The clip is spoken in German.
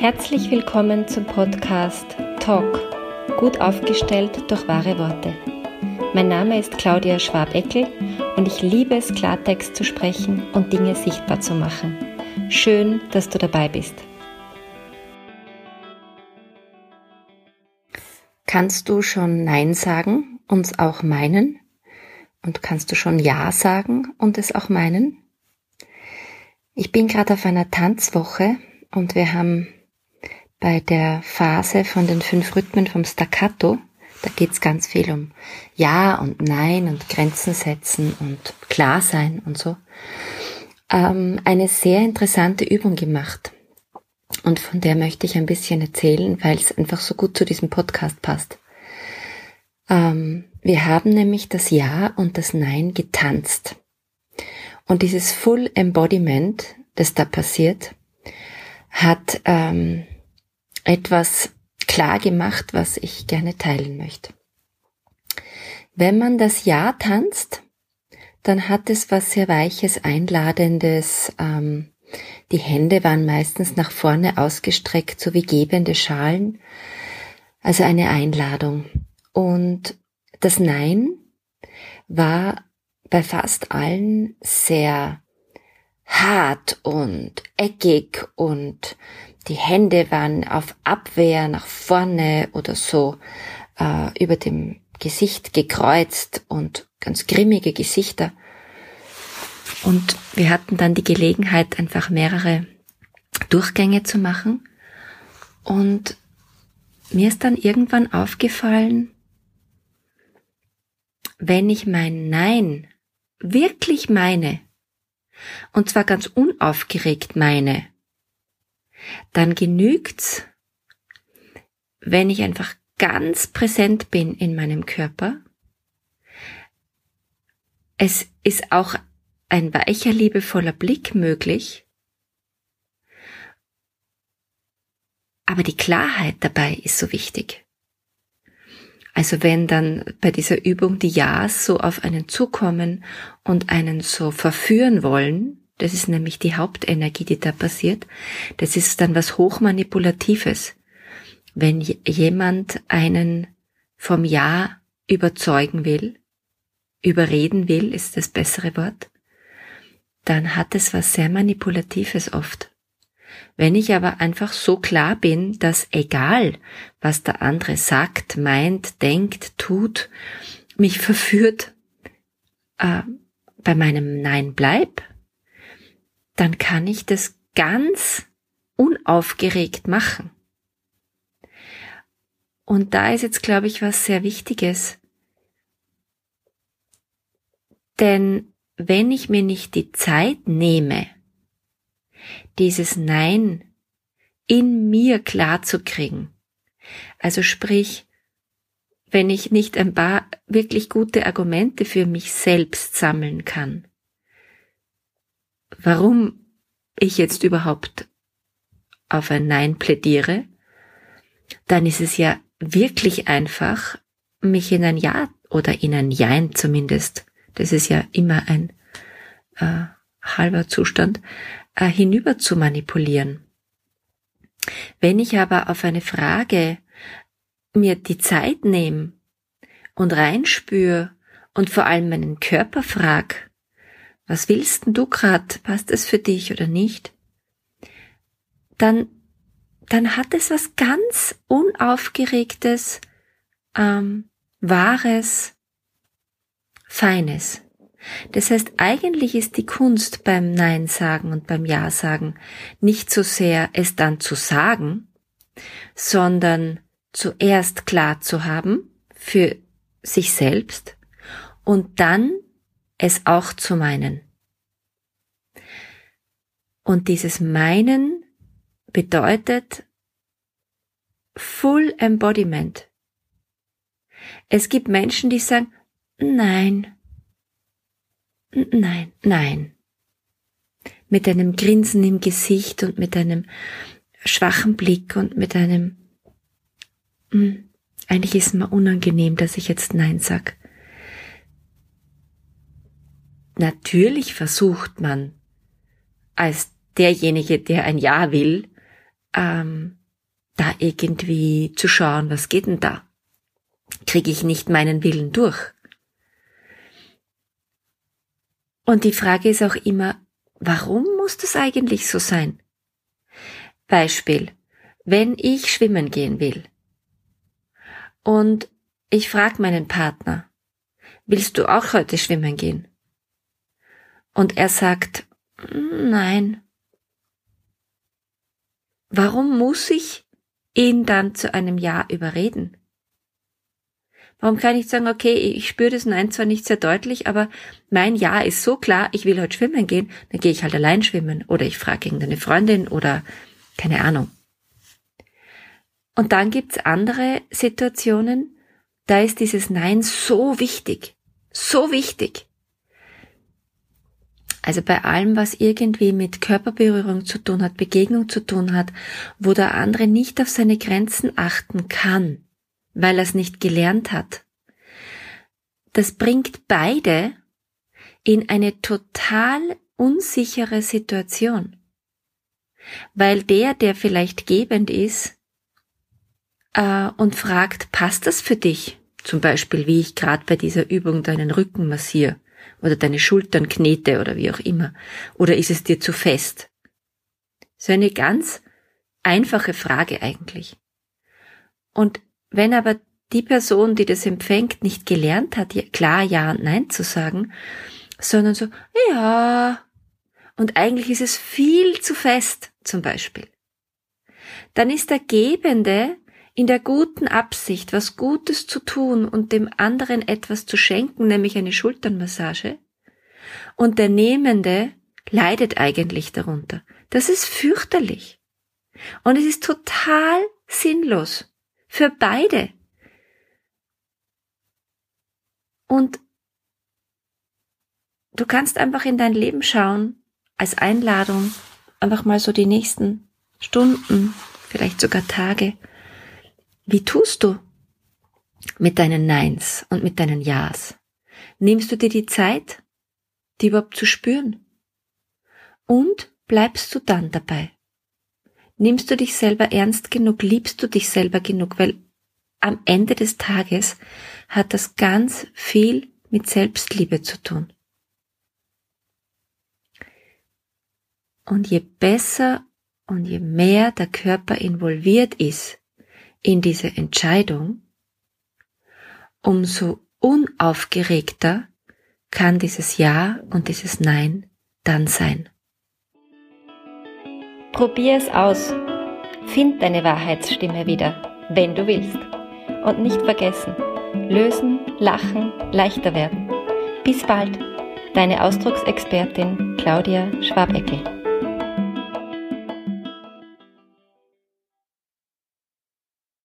Herzlich willkommen zum Podcast Talk, gut aufgestellt durch wahre Worte. Mein Name ist Claudia Schwabeckel und ich liebe es, Klartext zu sprechen und Dinge sichtbar zu machen. Schön, dass du dabei bist. Kannst du schon Nein sagen und es auch meinen? Und kannst du schon Ja sagen und es auch meinen? Ich bin gerade auf einer Tanzwoche und wir haben bei der Phase von den fünf Rhythmen vom Staccato, da geht's ganz viel um Ja und Nein und Grenzen setzen und klar sein und so, ähm, eine sehr interessante Übung gemacht. Und von der möchte ich ein bisschen erzählen, weil es einfach so gut zu diesem Podcast passt. Ähm, wir haben nämlich das Ja und das Nein getanzt. Und dieses Full Embodiment, das da passiert, hat ähm, etwas klar gemacht, was ich gerne teilen möchte. Wenn man das Ja tanzt, dann hat es was sehr Weiches, Einladendes. Ähm, die Hände waren meistens nach vorne ausgestreckt, so wie gebende Schalen. Also eine Einladung. Und das Nein war bei fast allen sehr hart und eckig und die Hände waren auf Abwehr nach vorne oder so äh, über dem Gesicht gekreuzt und ganz grimmige Gesichter. Und wir hatten dann die Gelegenheit, einfach mehrere Durchgänge zu machen. Und mir ist dann irgendwann aufgefallen, wenn ich mein Nein wirklich meine, und zwar ganz unaufgeregt meine, dann genügt's, wenn ich einfach ganz präsent bin in meinem Körper. Es ist auch ein weicher, liebevoller Blick möglich. Aber die Klarheit dabei ist so wichtig. Also wenn dann bei dieser Übung die Ja's so auf einen zukommen und einen so verführen wollen, das ist nämlich die Hauptenergie, die da passiert. Das ist dann was Hochmanipulatives. Wenn jemand einen vom Ja überzeugen will, überreden will, ist das bessere Wort, dann hat es was sehr Manipulatives oft. Wenn ich aber einfach so klar bin, dass egal, was der andere sagt, meint, denkt, tut, mich verführt, äh, bei meinem Nein bleib, dann kann ich das ganz unaufgeregt machen. Und da ist jetzt, glaube ich, was sehr Wichtiges. Denn wenn ich mir nicht die Zeit nehme, dieses Nein in mir klar zu kriegen, also sprich, wenn ich nicht ein paar wirklich gute Argumente für mich selbst sammeln kann, warum ich jetzt überhaupt auf ein Nein plädiere, dann ist es ja wirklich einfach, mich in ein Ja oder in ein Jein zumindest, das ist ja immer ein äh, halber Zustand, äh, hinüber zu manipulieren. Wenn ich aber auf eine Frage mir die Zeit nehme und reinspüre und vor allem meinen Körper frag, was willst denn du grad? Passt es für dich oder nicht? Dann, dann hat es was ganz unaufgeregtes, ähm, wahres, feines. Das heißt, eigentlich ist die Kunst beim Nein sagen und beim Ja sagen nicht so sehr es dann zu sagen, sondern zuerst klar zu haben für sich selbst und dann es auch zu meinen. Und dieses Meinen bedeutet Full Embodiment. Es gibt Menschen, die sagen, nein, nein, nein. Mit einem Grinsen im Gesicht und mit einem schwachen Blick und mit einem, hm, eigentlich ist es mir unangenehm, dass ich jetzt Nein sag. Natürlich versucht man, als derjenige, der ein Ja will, ähm, da irgendwie zu schauen, was geht denn da? Kriege ich nicht meinen Willen durch? Und die Frage ist auch immer, warum muss das eigentlich so sein? Beispiel, wenn ich schwimmen gehen will und ich frage meinen Partner, willst du auch heute schwimmen gehen? Und er sagt, nein. Warum muss ich ihn dann zu einem Ja überreden? Warum kann ich sagen, okay, ich spüre das Nein zwar nicht sehr deutlich, aber mein Ja ist so klar, ich will heute schwimmen gehen, dann gehe ich halt allein schwimmen oder ich frage irgendeine Freundin oder keine Ahnung. Und dann gibt's andere Situationen, da ist dieses Nein so wichtig, so wichtig. Also bei allem, was irgendwie mit Körperberührung zu tun hat, Begegnung zu tun hat, wo der andere nicht auf seine Grenzen achten kann, weil er es nicht gelernt hat. Das bringt beide in eine total unsichere Situation. Weil der, der vielleicht gebend ist äh, und fragt, passt das für dich? Zum Beispiel, wie ich gerade bei dieser Übung deinen Rücken massiere oder deine Schultern knete oder wie auch immer. Oder ist es dir zu fest? So eine ganz einfache Frage eigentlich. Und wenn aber die Person, die das empfängt, nicht gelernt hat, klar Ja und Nein zu sagen, sondern so, ja, und eigentlich ist es viel zu fest, zum Beispiel, dann ist der Gebende in der guten Absicht, was Gutes zu tun und dem anderen etwas zu schenken, nämlich eine Schulternmassage, und der Nehmende leidet eigentlich darunter. Das ist fürchterlich. Und es ist total sinnlos. Für beide. Und du kannst einfach in dein Leben schauen, als Einladung, einfach mal so die nächsten Stunden, vielleicht sogar Tage. Wie tust du mit deinen Neins und mit deinen Ja's? Nimmst du dir die Zeit, die überhaupt zu spüren? Und bleibst du dann dabei? Nimmst du dich selber ernst genug? Liebst du dich selber genug? Weil am Ende des Tages hat das ganz viel mit Selbstliebe zu tun. Und je besser und je mehr der Körper involviert ist in diese Entscheidung, umso unaufgeregter kann dieses Ja und dieses Nein dann sein. Probier es aus. Find deine Wahrheitsstimme wieder, wenn du willst. Und nicht vergessen, lösen, lachen, leichter werden. Bis bald, deine Ausdrucksexpertin Claudia Schwabeckel.